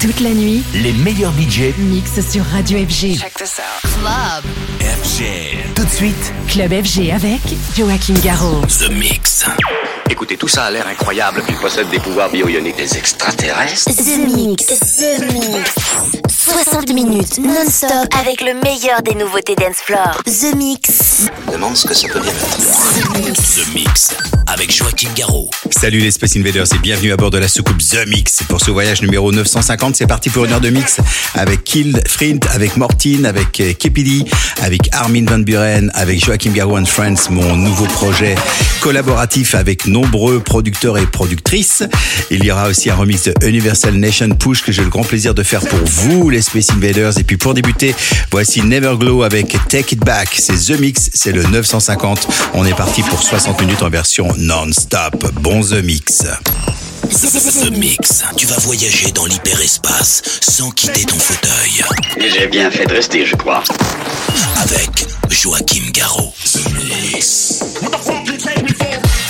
Toute la nuit, les meilleurs budgets mixent sur Radio FG. Check this out. Club. FG. Tout de suite, Club FG avec Joachim Garraud. The Mix. Écoutez, tout ça a l'air incroyable. Il possède des pouvoirs bio-ioniques des extraterrestres. The Mix, The Mix. 60 minutes non-stop avec le meilleur des nouveautés dance floor. The Mix. Demande ce que ça peut bien être. The Mix. Avec Joachim Garraud. Salut les Space Invaders et bienvenue à bord de la soucoupe The Mix. Pour ce voyage numéro 950, c'est parti pour une heure de mix avec Kill Frint, avec Mortine, avec euh, Kepidi, avec Armin Van Buren, avec Joachim Garraud and Friends, mon nouveau projet collaboratif avec nombreux producteurs et productrices. Il y aura aussi un remix de Universal Nation Push que j'ai le grand plaisir de faire pour vous les Space Invaders. Et puis pour débuter, voici Neverglow avec Take It Back. C'est The Mix, c'est le 950. On est parti pour 60 minutes en version non-stop. Bon The Mix. The Mix. Tu vas voyager dans l'hyperespace sans quitter ton fauteuil. J'ai bien fait de rester, je crois. Avec Joachim Garraud. The Mix. The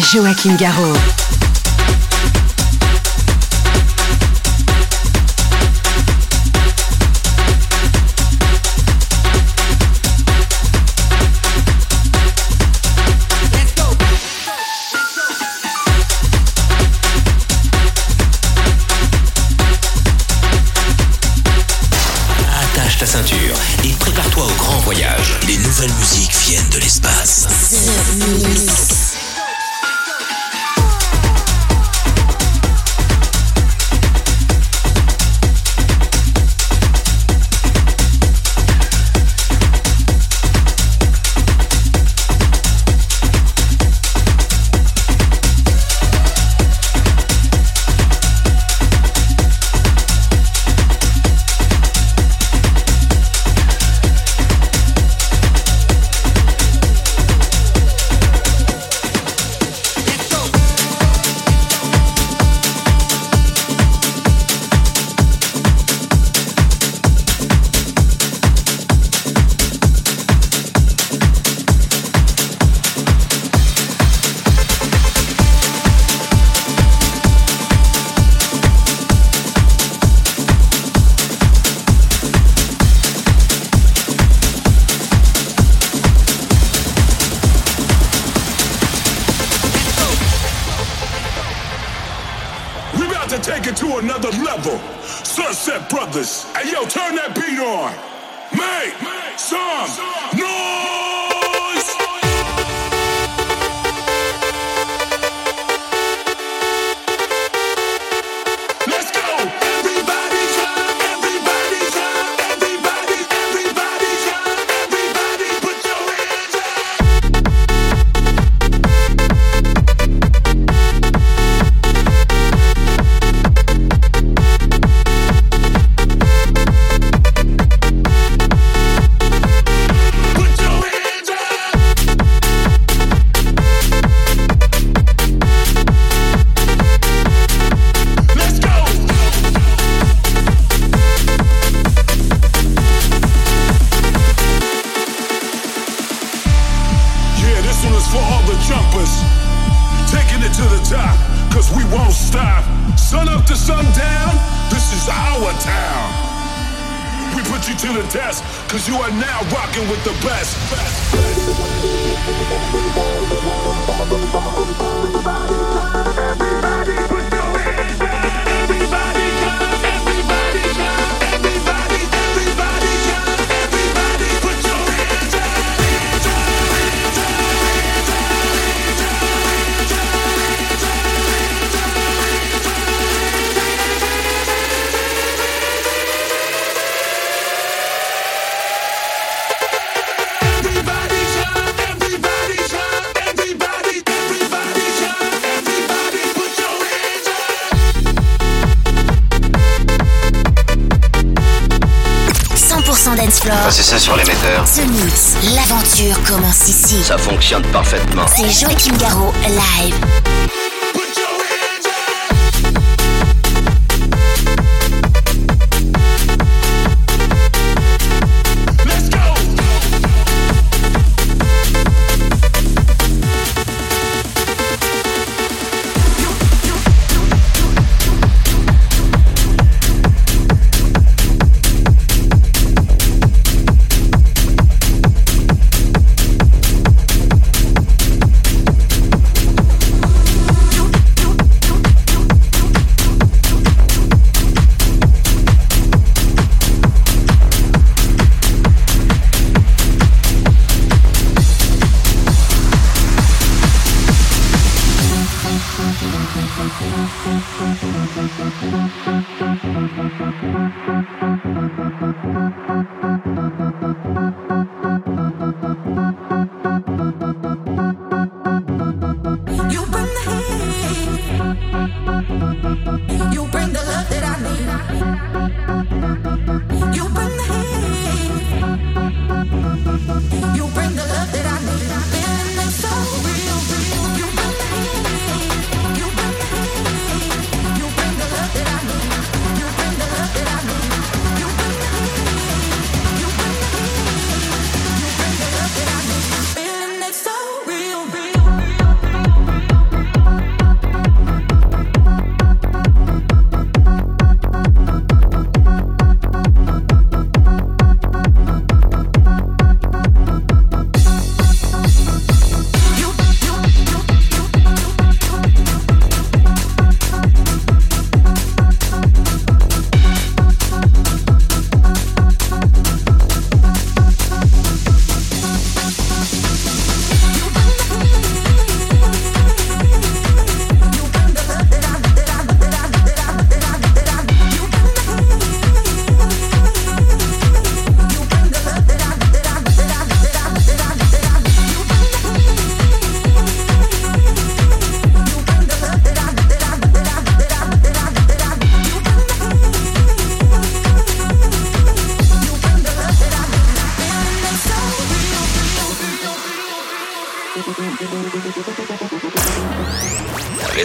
Joachim Garraud. ce mix, l'aventure commence ici. Ça fonctionne parfaitement. C'est Joachim Garraud, live.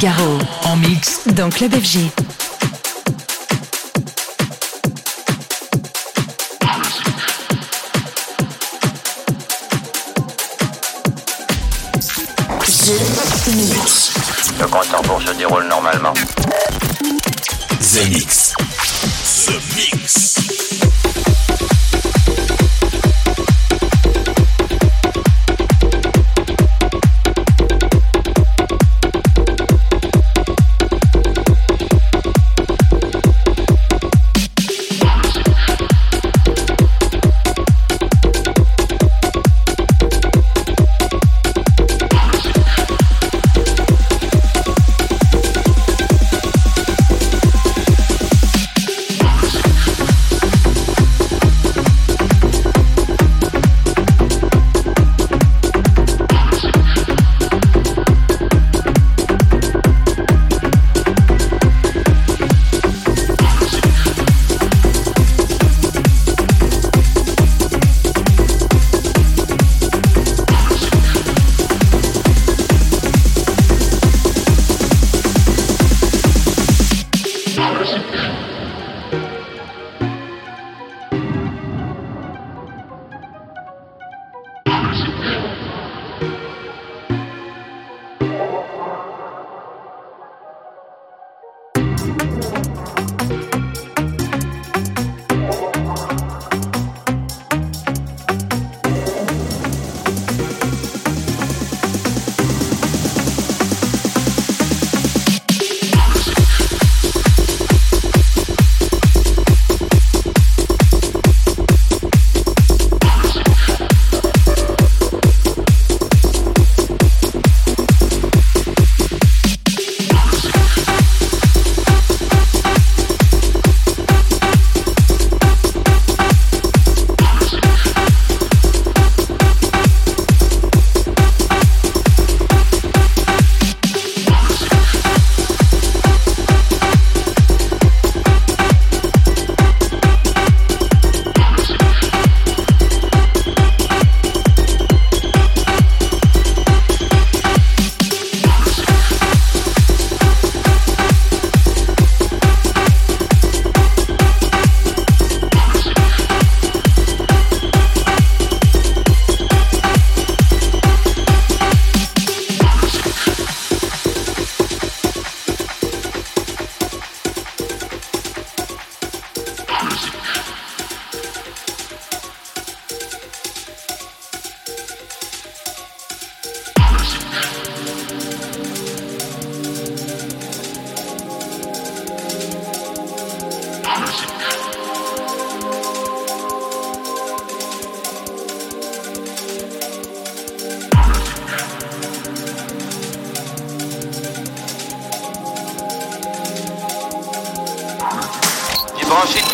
En mix. Dans Club FG. Le compte en pour se déroule normalement. The Mix. The Mix.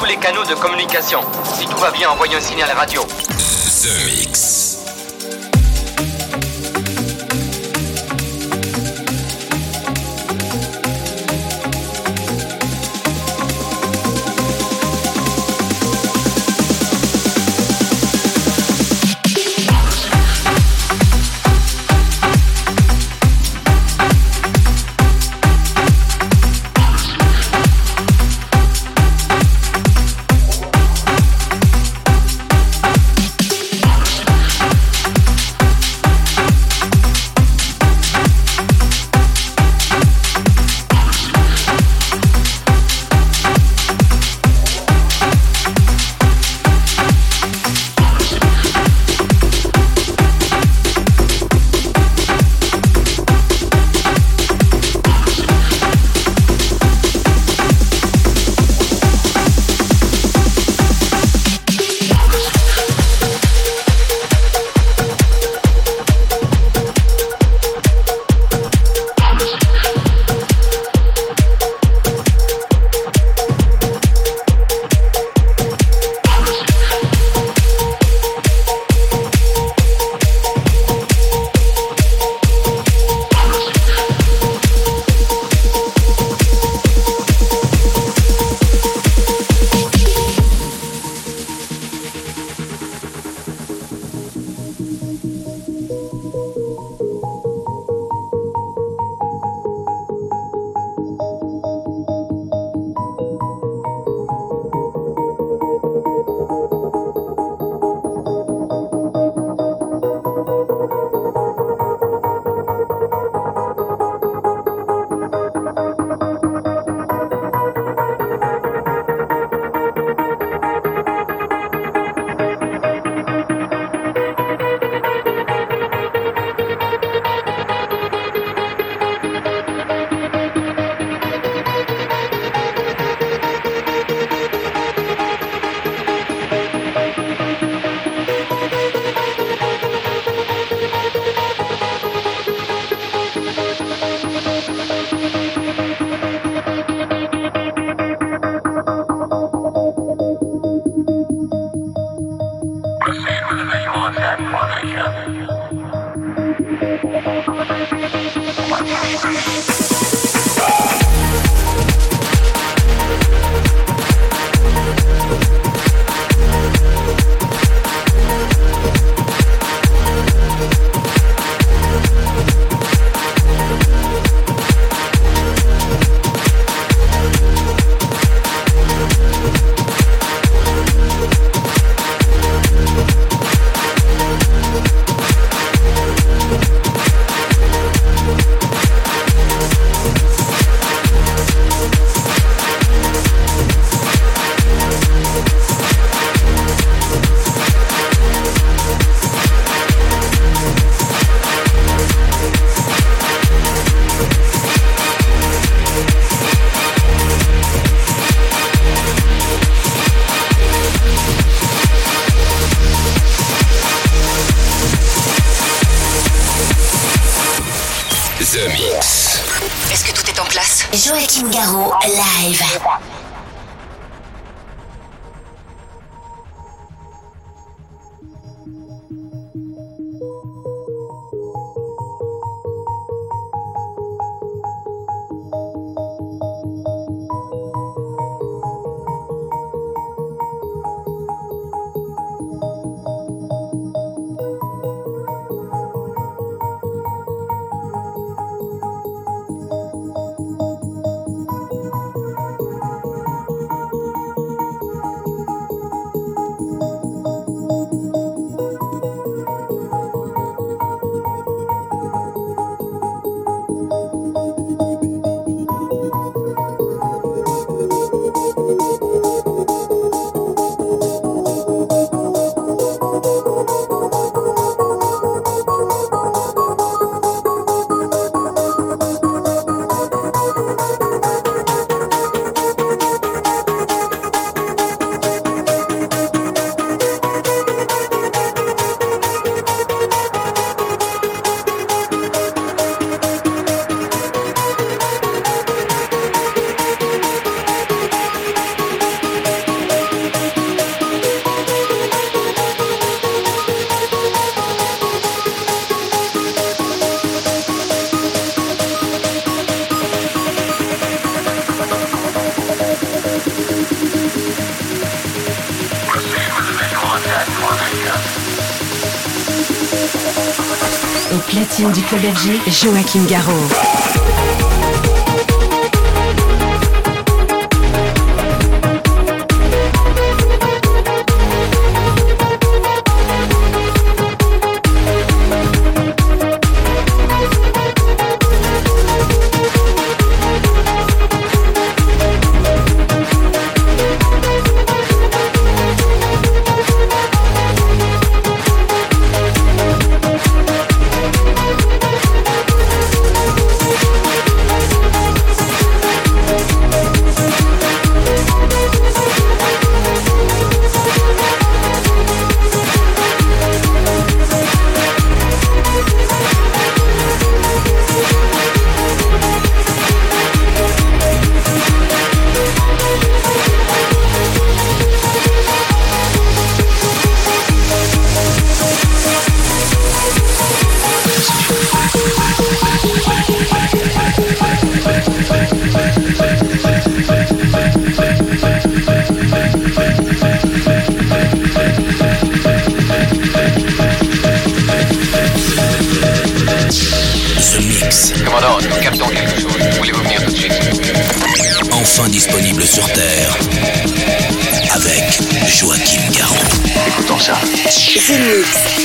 Tous les canaux de communication. Si tout va bien, envoyez un signal radio. The Mix. Joachim Garraud, live. Joachim Garraud. Mix.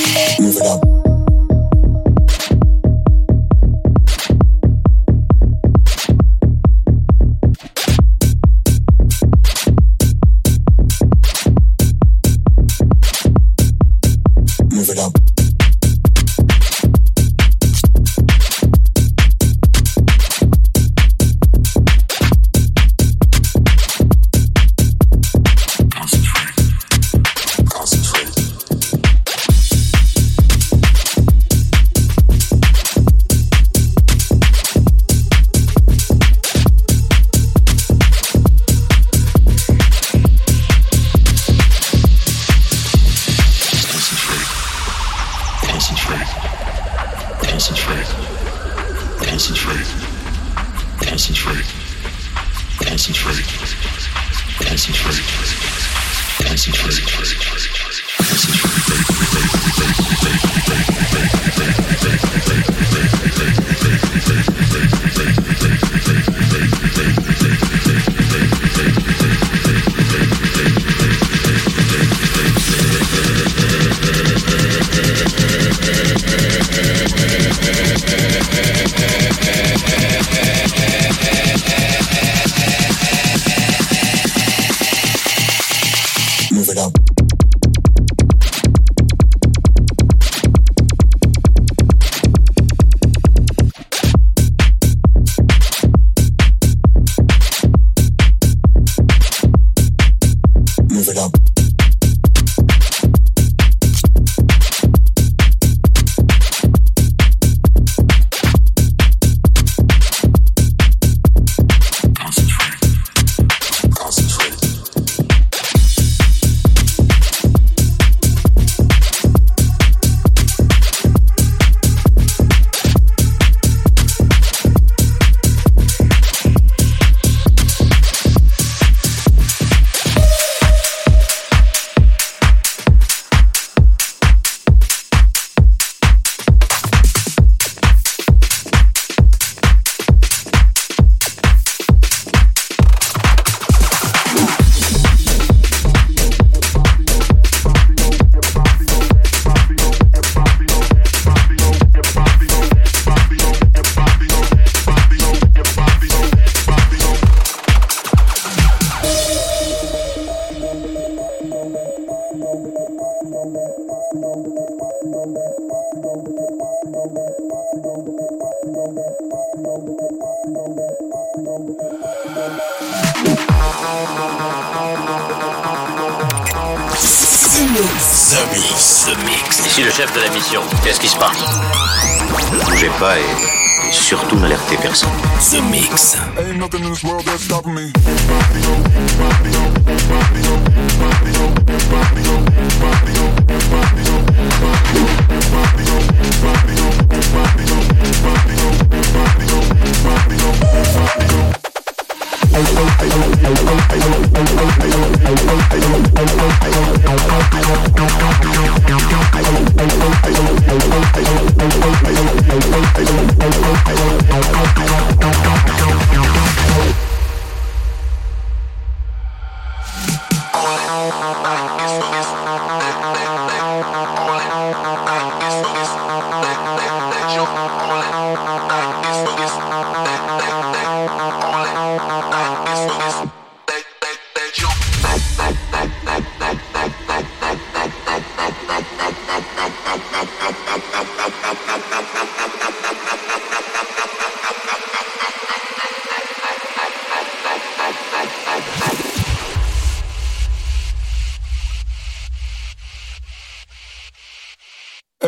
mix. Ain't nothing in this world that's stopping me.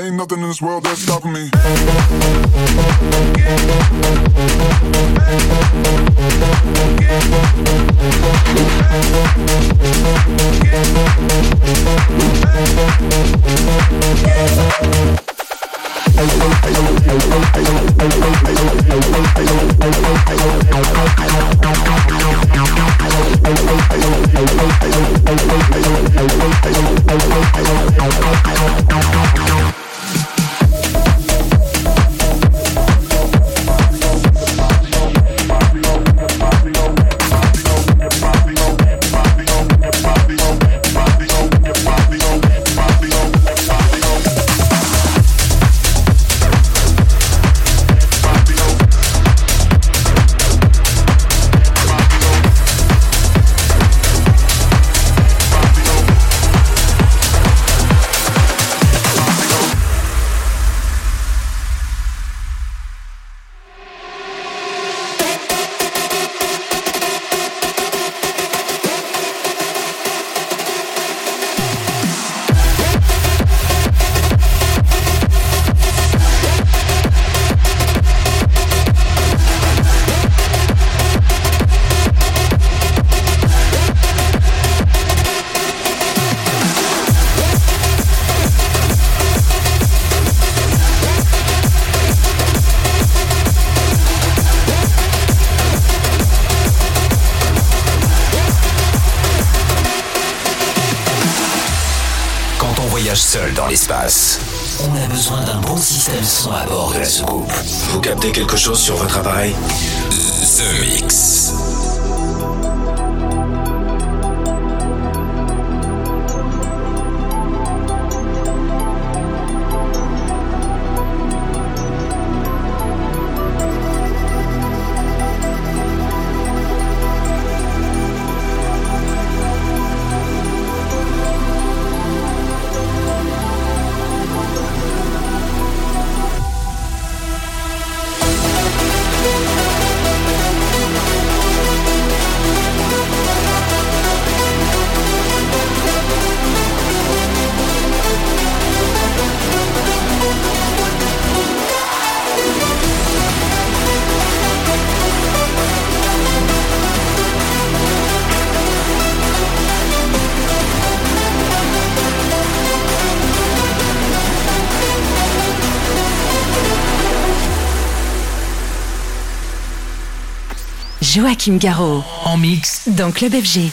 Ain't nothing in this world that's stopping me. À bord de la soucoupe. Vous captez quelque chose sur votre appareil? The Mix. Joachim Garraud. En mix. Dans Club FG.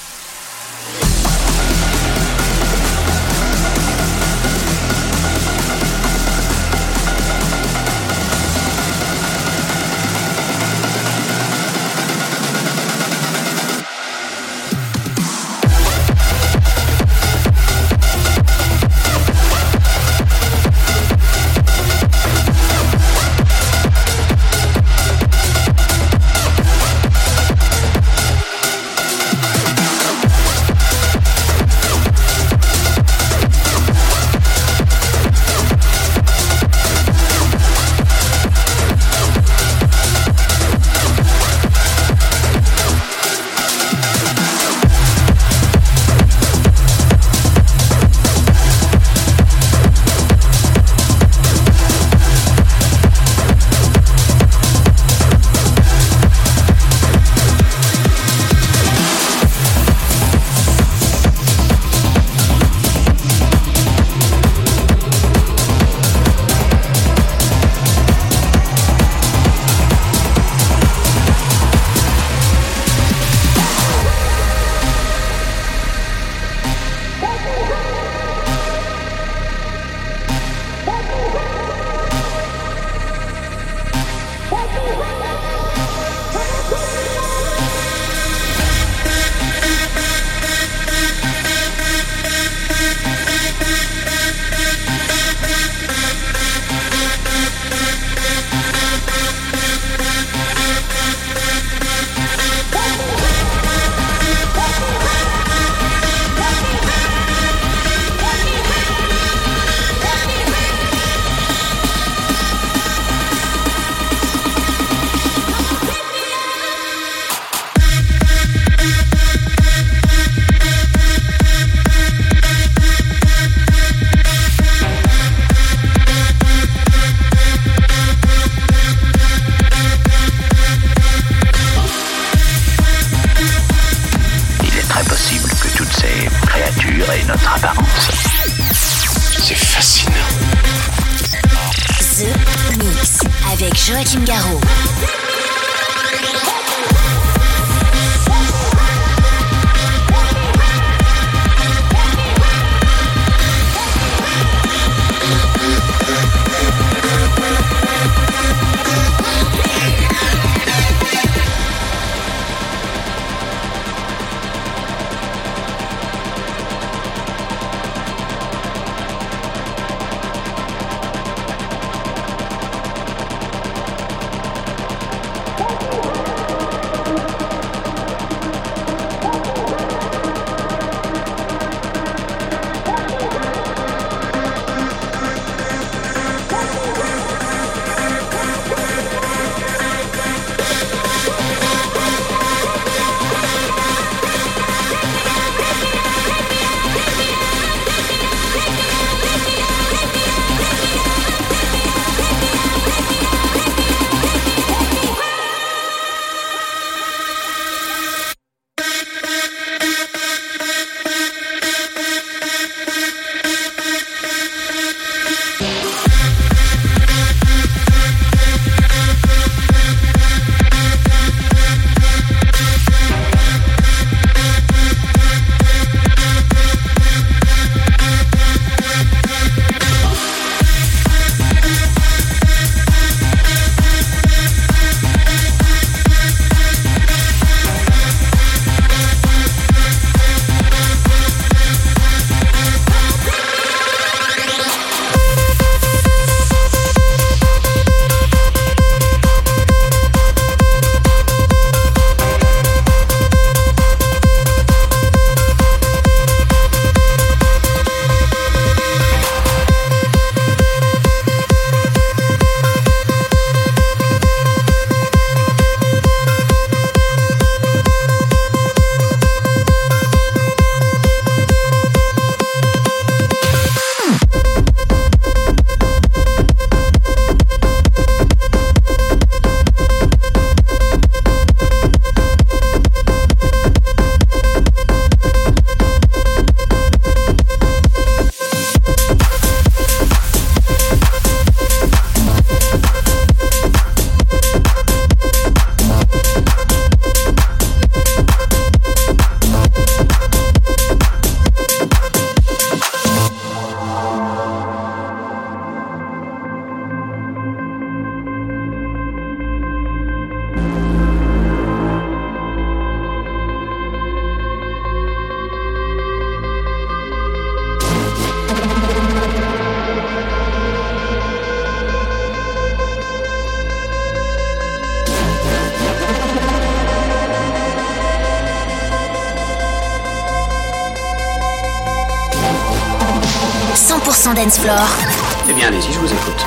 Eh bien, allez-y, je vous écoute.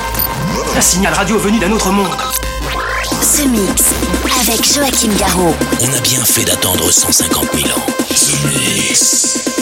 Un signal radio venu d'un autre monde. Ce mix avec Joachim Garraud. On a bien fait d'attendre 150 000 ans. The Mix.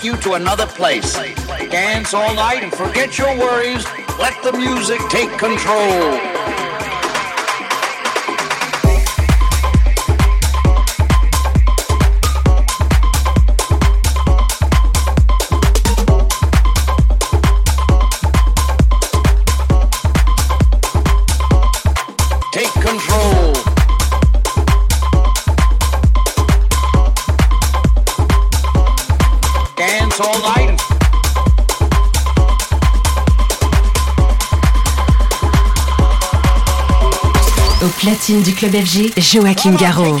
take you to another place. Dance all night and forget your worries. Let the music take control. du club FG, Joachim Garraud.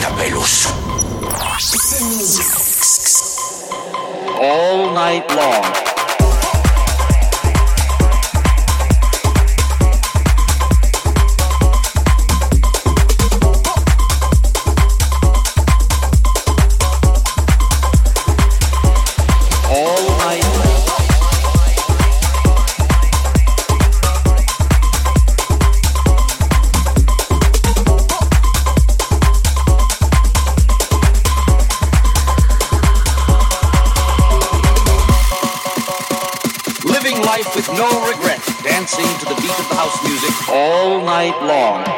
Capelos. All night long. night long.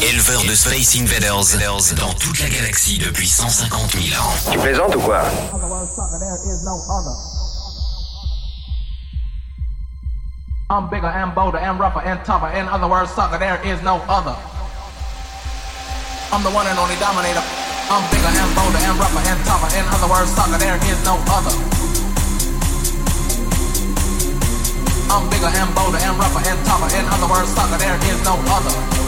Éleveur de Space Invaders dans toute la galaxie depuis 150 000 ans. Tu plaisantes ou quoi? I'm bigger and bolder and rougher and tougher. In other words, sucker, there is no other. I'm the one and only dominator. I'm bigger and bolder and rougher and tougher. In other words, sucker, there is no other. I'm bigger and bolder and rougher and tougher. In other words, sucker, there is no other.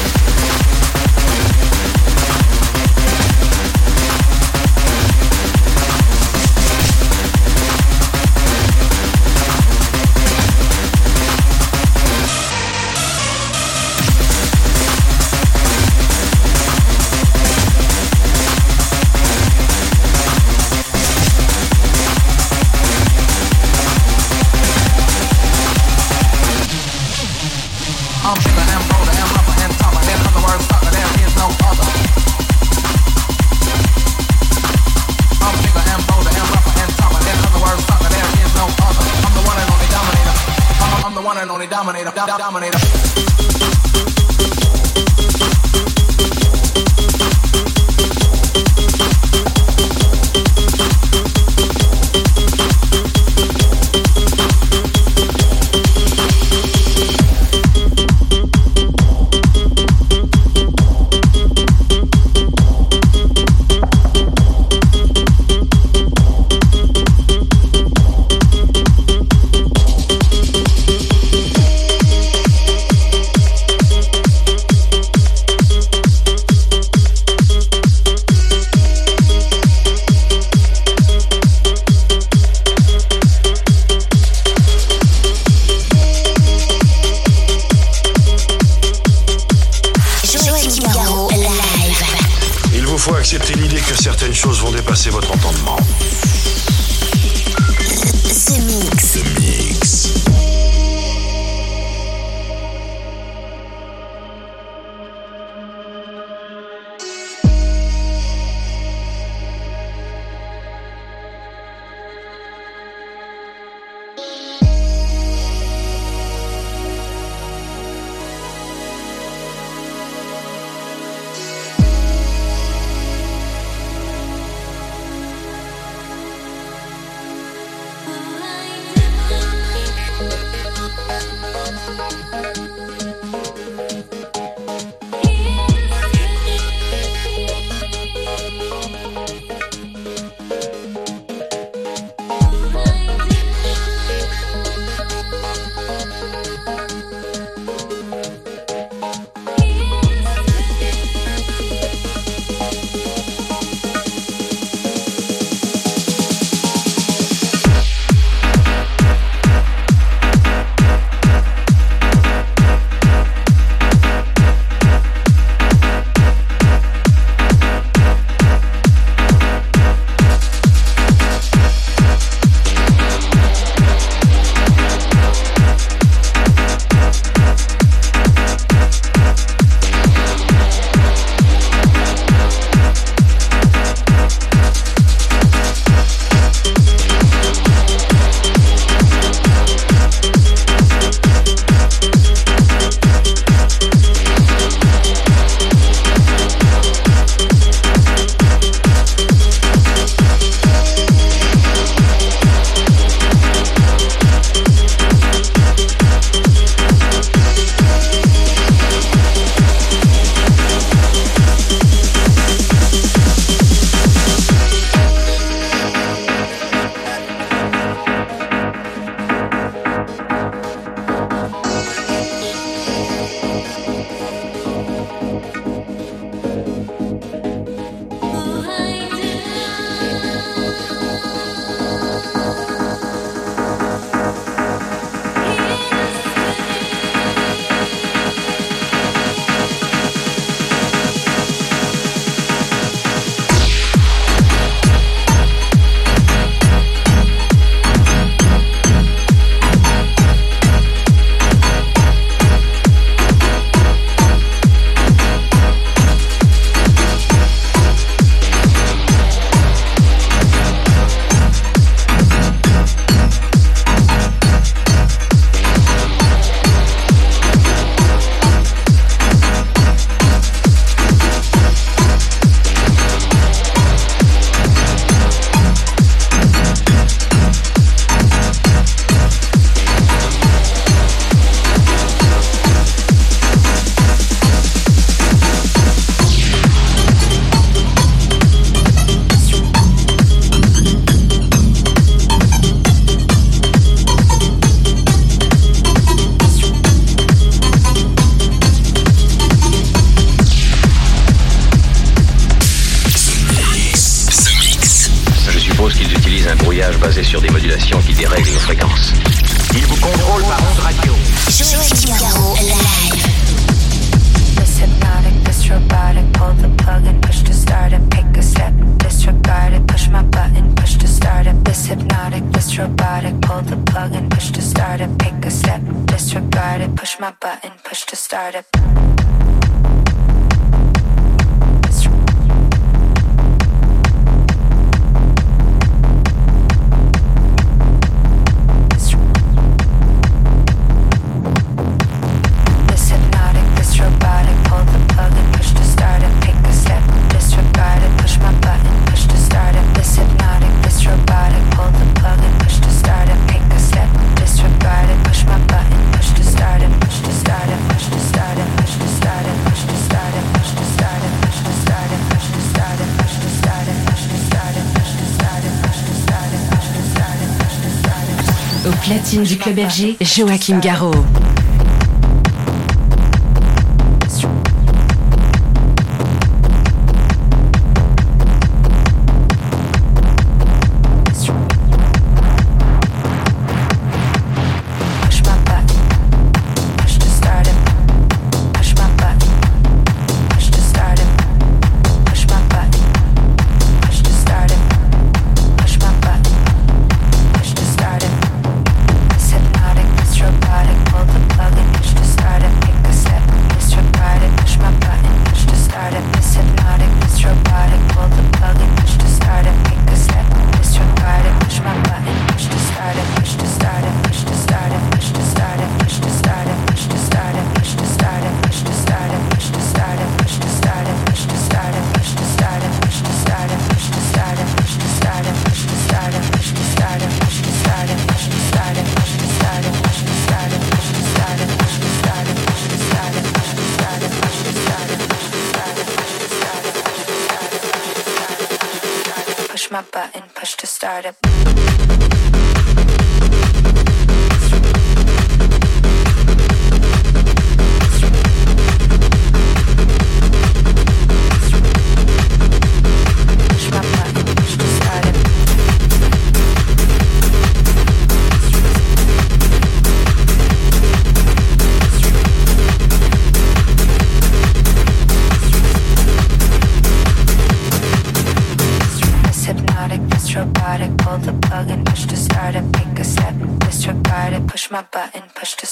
platine du club FG, Joachim Garraud.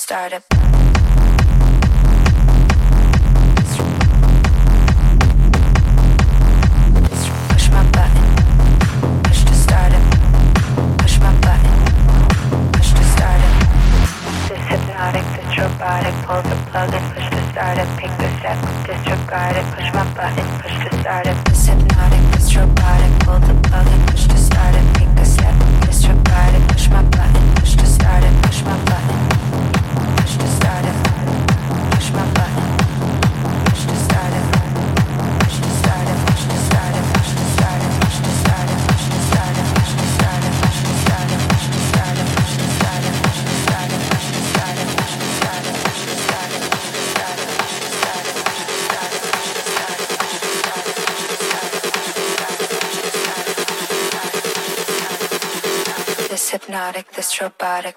start up.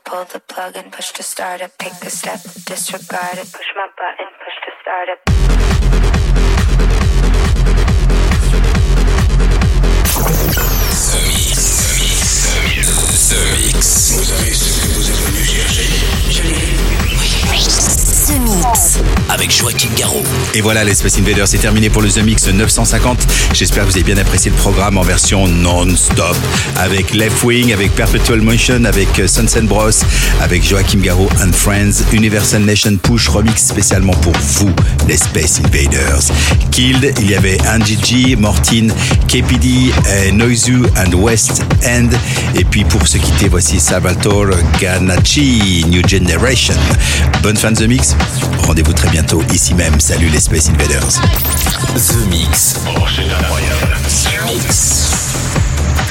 Pull the plug and push to start it. Pick a step, disregard it. Push my button, Et voilà, l'Espace Invader, c'est terminé pour le The Mix 950. J'espère que vous avez bien apprécié le programme en version non-stop. Avec Left Wing, avec Perpetual Motion, avec euh, Sunset Bros, avec Joachim Garraud and Friends, Universal Nation Push remix spécialement pour vous, les Space Invaders. Killed, il y avait Angie G, Mortin, KPD, euh, Noizu and West End. Et puis pour se quitter, voici Salvatore Ganacci, New Generation. Bonne fin de The Mix. Rendez-vous très bientôt ici même. Salut les Space Invaders. The Mix. Oh, c'est incroyable. The Mix.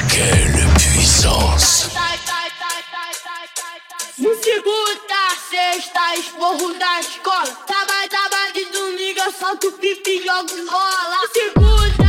Quelle puissance. No segundo da sexta, esporro da escola. Tava, tava de domingo, eu solto pipi, jogo rola. Segunda.